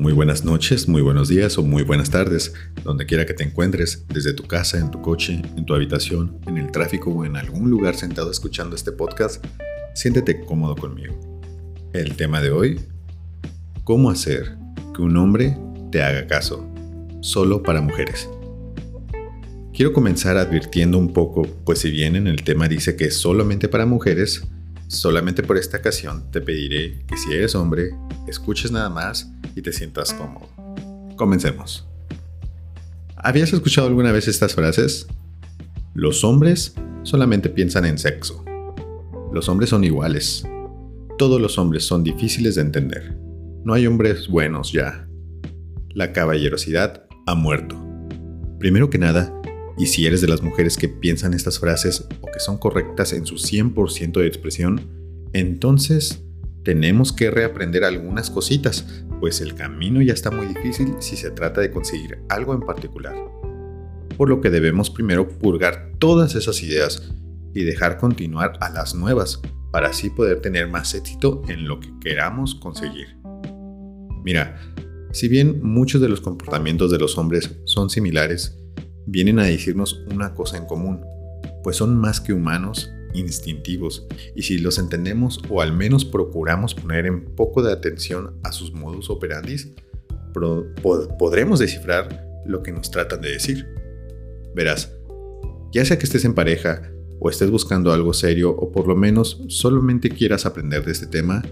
Muy buenas noches, muy buenos días o muy buenas tardes, donde quiera que te encuentres, desde tu casa, en tu coche, en tu habitación, en el tráfico o en algún lugar sentado escuchando este podcast, siéntete cómodo conmigo. El tema de hoy, ¿cómo hacer que un hombre te haga caso? Solo para mujeres. Quiero comenzar advirtiendo un poco, pues si bien en el tema dice que es solamente para mujeres, solamente por esta ocasión te pediré que si eres hombre, escuches nada más y te sientas cómodo. Comencemos. ¿Habías escuchado alguna vez estas frases? Los hombres solamente piensan en sexo. Los hombres son iguales. Todos los hombres son difíciles de entender. No hay hombres buenos ya. La caballerosidad ha muerto. Primero que nada, y si eres de las mujeres que piensan estas frases o que son correctas en su 100% de expresión, entonces tenemos que reaprender algunas cositas, pues el camino ya está muy difícil si se trata de conseguir algo en particular. Por lo que debemos primero purgar todas esas ideas y dejar continuar a las nuevas para así poder tener más éxito en lo que queramos conseguir. Mira, si bien muchos de los comportamientos de los hombres son similares, vienen a decirnos una cosa en común, pues son más que humanos, instintivos, y si los entendemos o al menos procuramos poner en poco de atención a sus modus operandi, podremos descifrar lo que nos tratan de decir. Verás, ya sea que estés en pareja o estés buscando algo serio o por lo menos solamente quieras aprender de este tema,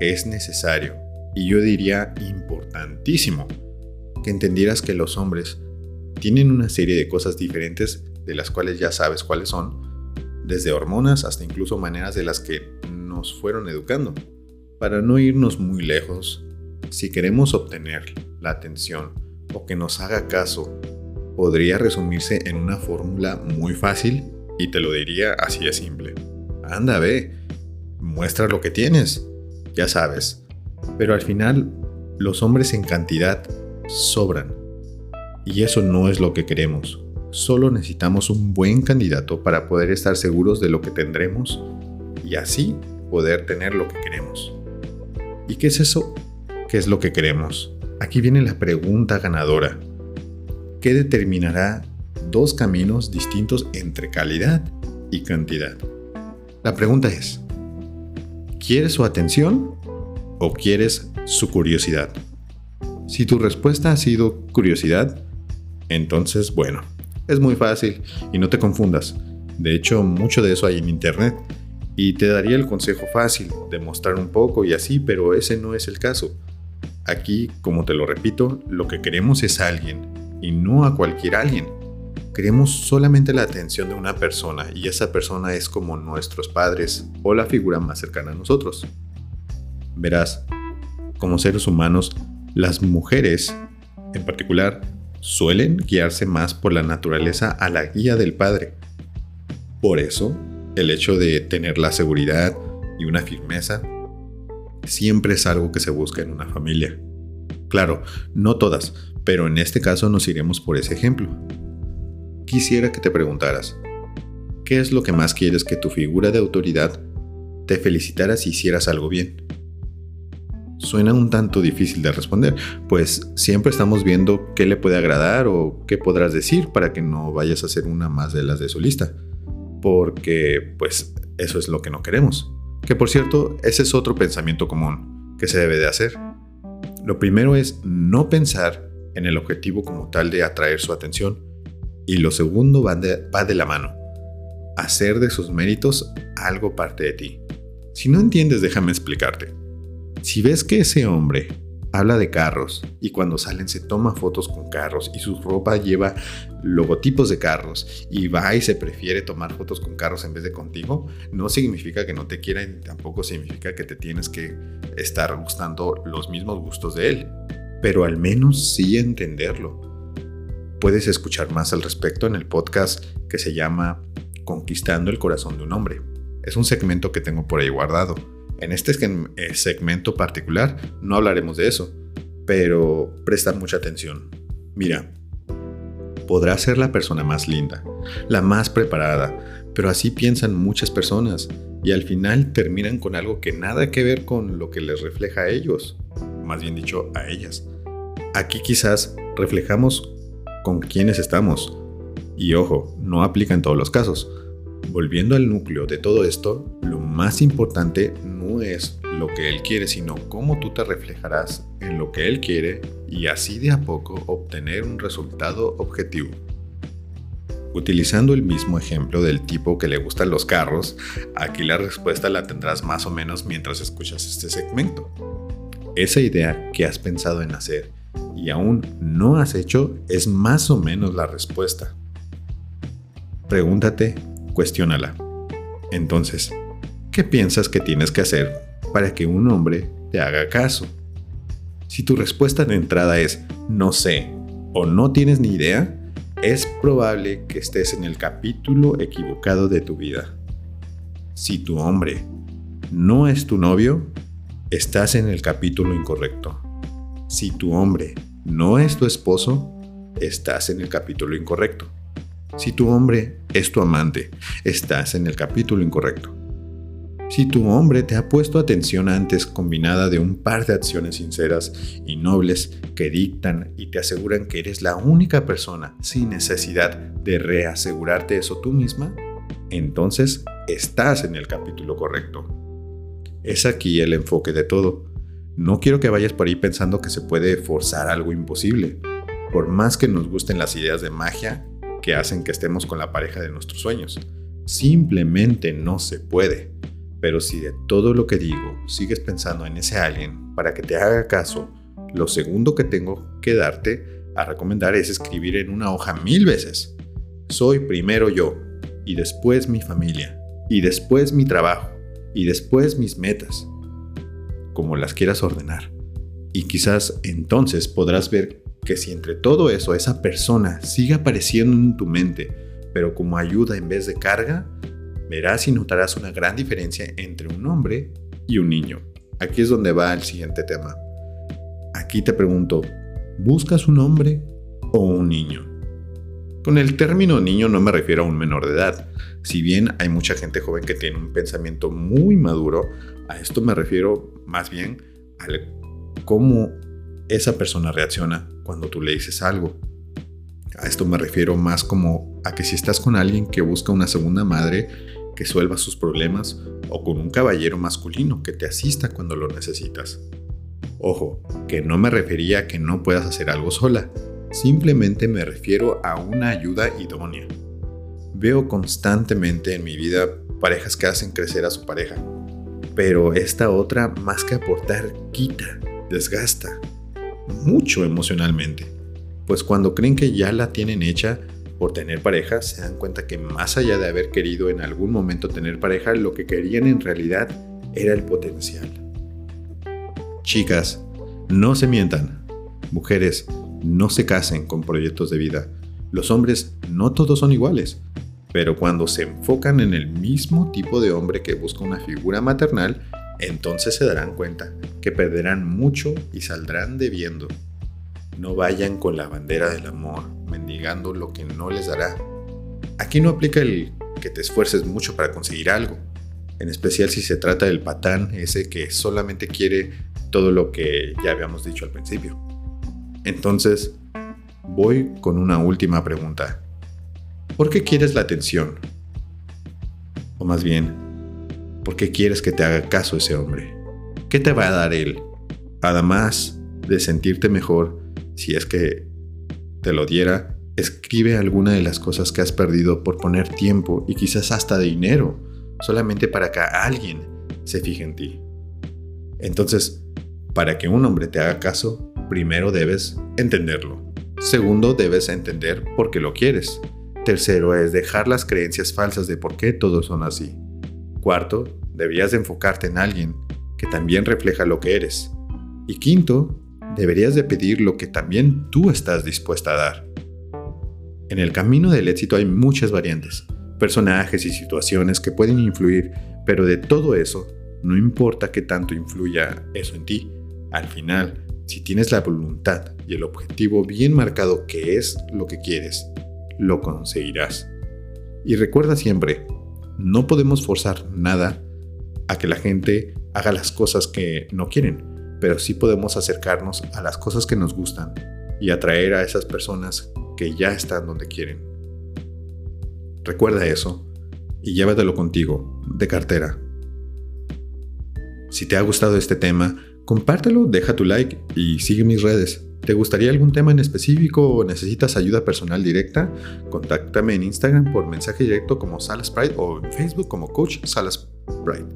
es necesario, y yo diría importantísimo, que entendieras que los hombres tienen una serie de cosas diferentes de las cuales ya sabes cuáles son, desde hormonas hasta incluso maneras de las que nos fueron educando. Para no irnos muy lejos, si queremos obtener la atención o que nos haga caso, podría resumirse en una fórmula muy fácil y te lo diría así de simple. Anda, ve, muestra lo que tienes, ya sabes. Pero al final, los hombres en cantidad sobran y eso no es lo que queremos. Solo necesitamos un buen candidato para poder estar seguros de lo que tendremos y así poder tener lo que queremos. ¿Y qué es eso? ¿Qué es lo que queremos? Aquí viene la pregunta ganadora. ¿Qué determinará dos caminos distintos entre calidad y cantidad? La pregunta es, ¿quieres su atención o quieres su curiosidad? Si tu respuesta ha sido curiosidad, entonces, bueno, es muy fácil y no te confundas. De hecho, mucho de eso hay en Internet. Y te daría el consejo fácil de mostrar un poco y así, pero ese no es el caso. Aquí, como te lo repito, lo que queremos es a alguien y no a cualquier alguien. Queremos solamente la atención de una persona y esa persona es como nuestros padres o la figura más cercana a nosotros. Verás, como seres humanos, las mujeres, en particular, suelen guiarse más por la naturaleza a la guía del padre. Por eso, el hecho de tener la seguridad y una firmeza siempre es algo que se busca en una familia. Claro, no todas, pero en este caso nos iremos por ese ejemplo. Quisiera que te preguntaras, ¿qué es lo que más quieres que tu figura de autoridad te felicitara si hicieras algo bien? Suena un tanto difícil de responder, pues siempre estamos viendo qué le puede agradar o qué podrás decir para que no vayas a ser una más de las de su lista. Porque, pues, eso es lo que no queremos. Que por cierto, ese es otro pensamiento común que se debe de hacer. Lo primero es no pensar en el objetivo como tal de atraer su atención. Y lo segundo va de, va de la mano. Hacer de sus méritos algo parte de ti. Si no entiendes, déjame explicarte. Si ves que ese hombre habla de carros y cuando salen se toma fotos con carros y su ropa lleva logotipos de carros y va y se prefiere tomar fotos con carros en vez de contigo, no significa que no te quiera y tampoco significa que te tienes que estar gustando los mismos gustos de él, pero al menos sí entenderlo. Puedes escuchar más al respecto en el podcast que se llama Conquistando el corazón de un hombre. Es un segmento que tengo por ahí guardado en este eh, segmento particular no hablaremos de eso, pero presta mucha atención. Mira, podrá ser la persona más linda, la más preparada, pero así piensan muchas personas y al final terminan con algo que nada que ver con lo que les refleja a ellos, más bien dicho, a ellas. Aquí quizás reflejamos con quiénes estamos. Y ojo, no aplica en todos los casos. Volviendo al núcleo de todo esto, lo más importante no es lo que él quiere, sino cómo tú te reflejarás en lo que él quiere y así de a poco obtener un resultado objetivo. Utilizando el mismo ejemplo del tipo que le gustan los carros, aquí la respuesta la tendrás más o menos mientras escuchas este segmento. Esa idea que has pensado en hacer y aún no has hecho es más o menos la respuesta. Pregúntate, cuestiónala. Entonces, ¿qué piensas que tienes que hacer para que un hombre te haga caso? Si tu respuesta de entrada es no sé o no tienes ni idea, es probable que estés en el capítulo equivocado de tu vida. Si tu hombre no es tu novio, estás en el capítulo incorrecto. Si tu hombre no es tu esposo, estás en el capítulo incorrecto. Si tu hombre es tu amante, estás en el capítulo incorrecto. Si tu hombre te ha puesto atención antes combinada de un par de acciones sinceras y nobles que dictan y te aseguran que eres la única persona sin necesidad de reasegurarte eso tú misma, entonces estás en el capítulo correcto. Es aquí el enfoque de todo. No quiero que vayas por ahí pensando que se puede forzar algo imposible. Por más que nos gusten las ideas de magia que hacen que estemos con la pareja de nuestros sueños, simplemente no se puede. Pero si de todo lo que digo sigues pensando en ese alguien para que te haga caso, lo segundo que tengo que darte a recomendar es escribir en una hoja mil veces. Soy primero yo, y después mi familia, y después mi trabajo, y después mis metas, como las quieras ordenar. Y quizás entonces podrás ver que si entre todo eso esa persona sigue apareciendo en tu mente, pero como ayuda en vez de carga, verás y notarás una gran diferencia entre un hombre y un niño. Aquí es donde va el siguiente tema. Aquí te pregunto, ¿buscas un hombre o un niño? Con el término niño no me refiero a un menor de edad. Si bien hay mucha gente joven que tiene un pensamiento muy maduro, a esto me refiero más bien al cómo esa persona reacciona cuando tú le dices algo. A esto me refiero más como a que si estás con alguien que busca una segunda madre, que suelva sus problemas o con un caballero masculino que te asista cuando lo necesitas. Ojo, que no me refería a que no puedas hacer algo sola, simplemente me refiero a una ayuda idónea. Veo constantemente en mi vida parejas que hacen crecer a su pareja, pero esta otra más que aportar quita, desgasta, mucho emocionalmente, pues cuando creen que ya la tienen hecha, por tener pareja, se dan cuenta que más allá de haber querido en algún momento tener pareja, lo que querían en realidad era el potencial. Chicas, no se mientan. Mujeres, no se casen con proyectos de vida. Los hombres no todos son iguales, pero cuando se enfocan en el mismo tipo de hombre que busca una figura maternal, entonces se darán cuenta que perderán mucho y saldrán debiendo. No vayan con la bandera del amor, mendigando lo que no les dará. Aquí no aplica el que te esfuerces mucho para conseguir algo, en especial si se trata del patán, ese que solamente quiere todo lo que ya habíamos dicho al principio. Entonces, voy con una última pregunta. ¿Por qué quieres la atención? O más bien, ¿por qué quieres que te haga caso ese hombre? ¿Qué te va a dar él? Además de sentirte mejor si es que te lo diera, escribe alguna de las cosas que has perdido por poner tiempo y quizás hasta dinero, solamente para que alguien se fije en ti. Entonces, para que un hombre te haga caso, primero debes entenderlo. Segundo, debes entender por qué lo quieres. Tercero es dejar las creencias falsas de por qué todos son así. Cuarto, deberías enfocarte en alguien que también refleja lo que eres. Y quinto, deberías de pedir lo que también tú estás dispuesta a dar. En el camino del éxito hay muchas variantes, personajes y situaciones que pueden influir, pero de todo eso, no importa qué tanto influya eso en ti, al final, si tienes la voluntad y el objetivo bien marcado que es lo que quieres, lo conseguirás. Y recuerda siempre, no podemos forzar nada a que la gente haga las cosas que no quieren pero sí podemos acercarnos a las cosas que nos gustan y atraer a esas personas que ya están donde quieren. Recuerda eso y llévatelo contigo, de cartera. Si te ha gustado este tema, compártelo, deja tu like y sigue mis redes. ¿Te gustaría algún tema en específico o necesitas ayuda personal directa? Contáctame en Instagram por mensaje directo como Salas Pride o en Facebook como Coach Salas Pride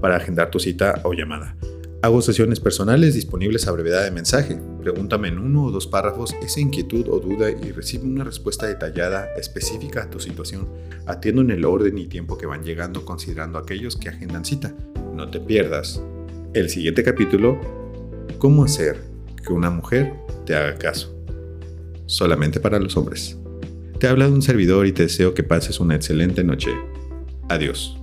para agendar tu cita o llamada. Hago sesiones personales disponibles a brevedad de mensaje. Pregúntame en uno o dos párrafos esa inquietud o duda y recibe una respuesta detallada, específica a tu situación. Atiendo en el orden y tiempo que van llegando considerando aquellos que agendan cita. No te pierdas. El siguiente capítulo, ¿cómo hacer que una mujer te haga caso? Solamente para los hombres. Te habla de un servidor y te deseo que pases una excelente noche. Adiós.